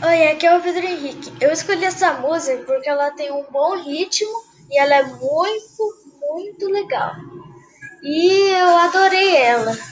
Oi, aqui é o Pedro Henrique. Eu escolhi essa música porque ela tem um bom ritmo e ela é muito, muito legal. E eu adorei ela.